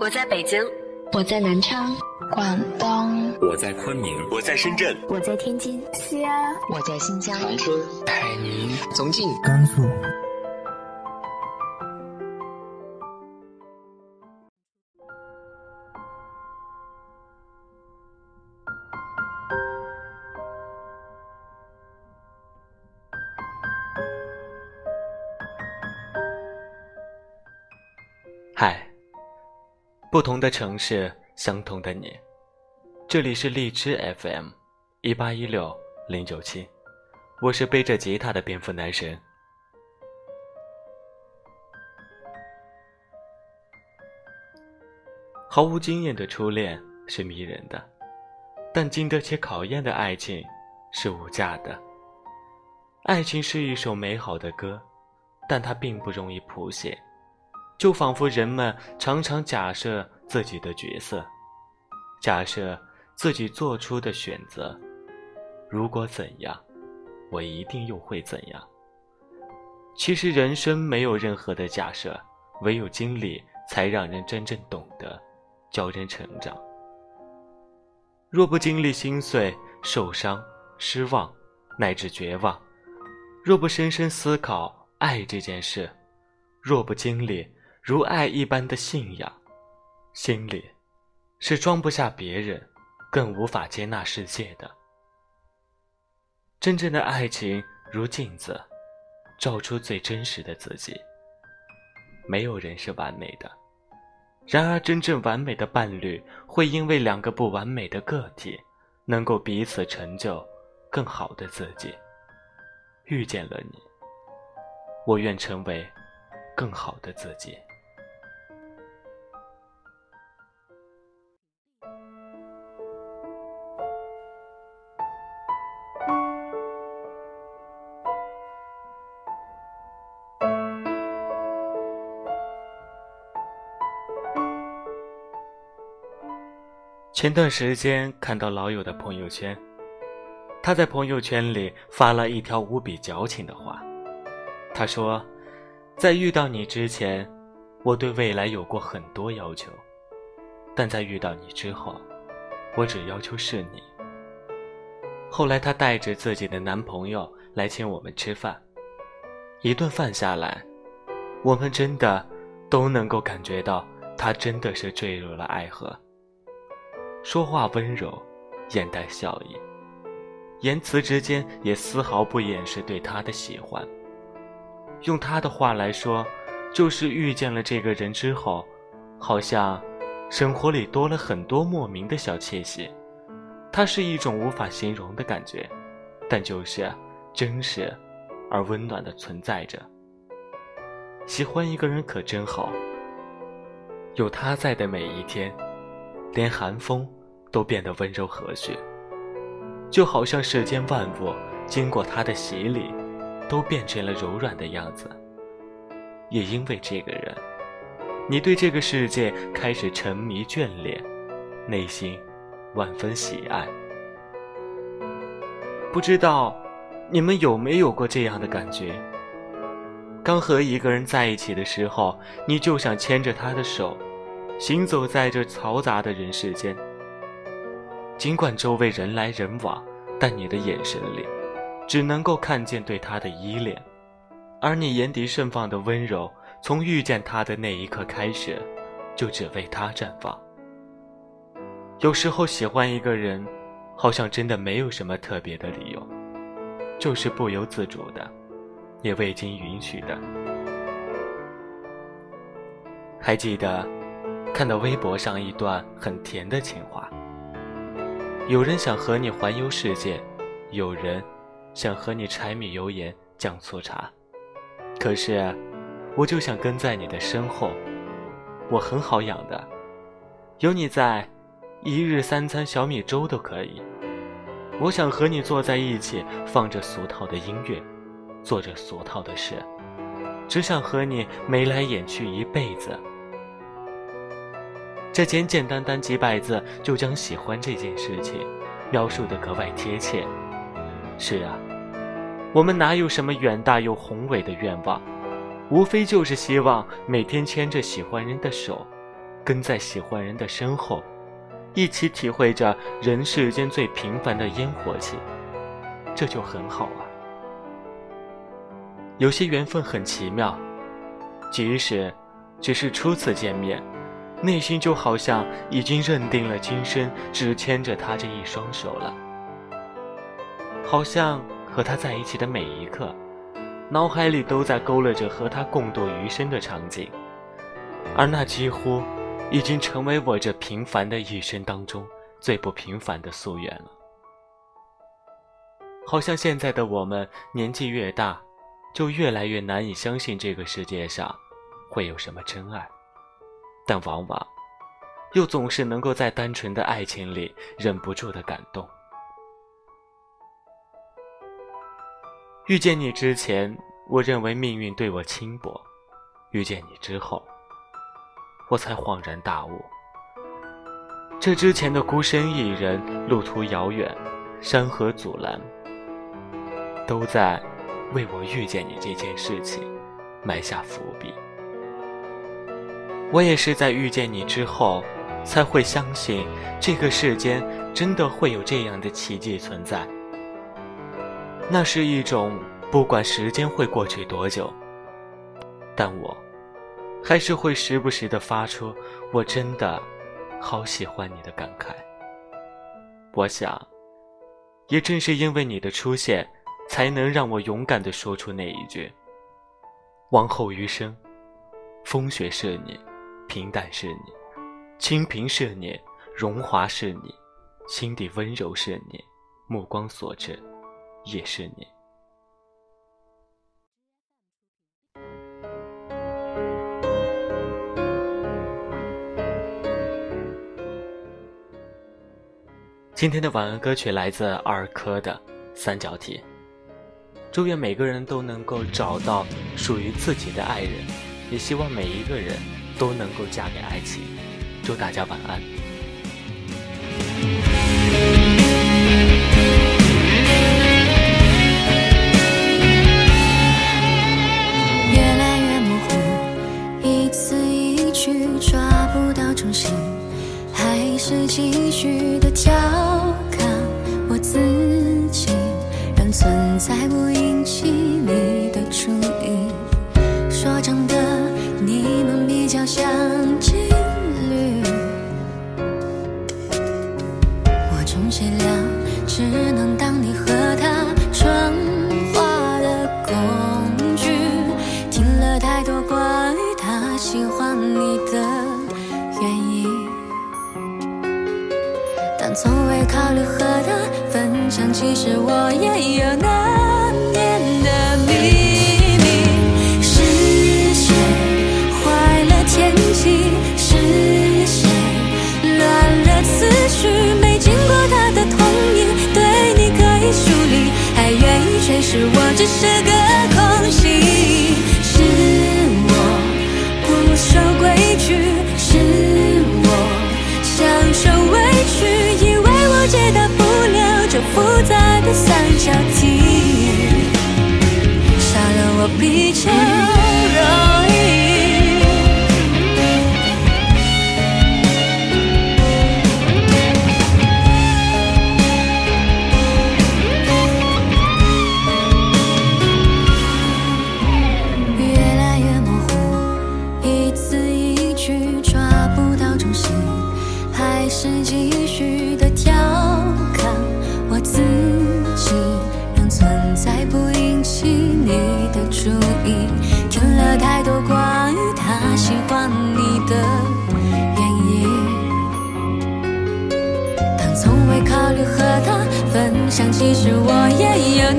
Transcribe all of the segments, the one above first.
我在北京，我在南昌，广东，我在昆明，我在深圳，我在天津，西安，我在新疆，长春，海宁，重庆，甘肃。嗨，不同的城市，相同的你。这里是荔枝 FM，一八一六零九七，我是背着吉他的蝙蝠男神。毫无经验的初恋是迷人的，但经得起考验的爱情是无价的。爱情是一首美好的歌，但它并不容易谱写。就仿佛人们常常假设自己的角色，假设自己做出的选择，如果怎样，我一定又会怎样。其实人生没有任何的假设，唯有经历才让人真正懂得，教人成长。若不经历心碎、受伤、失望，乃至绝望，若不深深思考爱这件事，若不经历。如爱一般的信仰，心里是装不下别人，更无法接纳世界的。真正的爱情如镜子，照出最真实的自己。没有人是完美的，然而真正完美的伴侣会因为两个不完美的个体，能够彼此成就更好的自己。遇见了你，我愿成为更好的自己。前段时间看到老友的朋友圈，他在朋友圈里发了一条无比矫情的话。他说：“在遇到你之前，我对未来有过很多要求，但在遇到你之后，我只要求是你。”后来她带着自己的男朋友来请我们吃饭，一顿饭下来，我们真的都能够感觉到他真的是坠入了爱河。说话温柔，眼带笑意，言辞之间也丝毫不掩饰对他的喜欢。用他的话来说，就是遇见了这个人之后，好像生活里多了很多莫名的小窃喜。它是一种无法形容的感觉，但就是真实而温暖的存在着。喜欢一个人可真好，有他在的每一天。连寒风都变得温柔和煦，就好像世间万物经过他的洗礼，都变成了柔软的样子。也因为这个人，你对这个世界开始沉迷眷恋，内心万分喜爱。不知道你们有没有过这样的感觉？刚和一个人在一起的时候，你就想牵着他的手。行走在这嘈杂的人世间，尽管周围人来人往，但你的眼神里，只能够看见对他的依恋，而你眼底盛放的温柔，从遇见他的那一刻开始，就只为他绽放。有时候喜欢一个人，好像真的没有什么特别的理由，就是不由自主的，也未经允许的。还记得。看到微博上一段很甜的情话，有人想和你环游世界，有人想和你柴米油盐酱醋茶，可是我就想跟在你的身后，我很好养的，有你在，一日三餐小米粥都可以。我想和你坐在一起，放着俗套的音乐，做着俗套的事，只想和你眉来眼去一辈子。这简简单单几百字就将喜欢这件事情描述的格外贴切。是啊，我们哪有什么远大又宏伟的愿望，无非就是希望每天牵着喜欢人的手，跟在喜欢人的身后，一起体会着人世间最平凡的烟火气，这就很好啊。有些缘分很奇妙，即使只是初次见面，内心就好像已经认定了今生只牵着他这一双手了。好像和他在一起的每一刻，脑海里都在勾勒着和他共度余生的场景，而那几乎已经成为我这平凡的一生当中最不平凡的夙愿了。好像现在的我们年纪越大，就越来越难以相信这个世界上会有什么真爱，但往往又总是能够在单纯的爱情里忍不住的感动。遇见你之前，我认为命运对我轻薄；遇见你之后，我才恍然大悟。这之前的孤身一人，路途遥远，山河阻拦，都在为我遇见你这件事情埋下伏笔。我也是在遇见你之后，才会相信这个世间真的会有这样的奇迹存在。那是一种不管时间会过去多久，但我还是会时不时的发出“我真的好喜欢你”的感慨。我想，也正是因为你的出现，才能让我勇敢的说出那一句：“往后余生，风雪是你，平淡是你，清贫是你，荣华是你，心底温柔是你，目光所至。”也是你。今天的晚安歌曲来自二珂的《三角铁》。祝愿每个人都能够找到属于自己的爱人，也希望每一个人都能够嫁给爱情。祝大家晚安。越来越模糊，一字一句抓不到中心，还是继续的调侃我自己，让存在不引起你的注意。说真考虑和他分享，其实我也有难言的秘密。是谁坏了天气？是谁乱了思绪？没经过他的同意，对你可以疏离，还愿意诠释我只是个三角体，杀了我比较其实我也有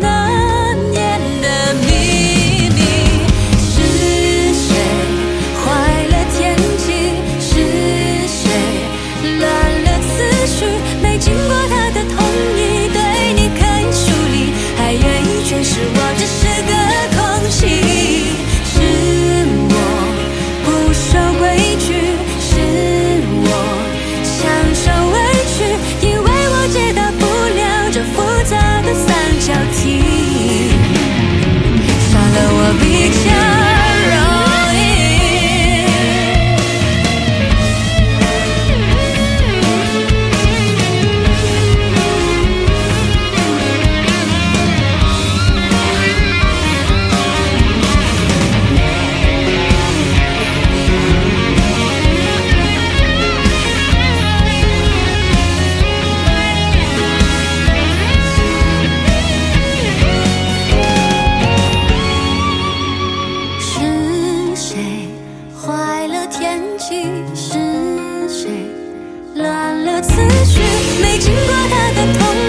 思绪，没经过他的同意。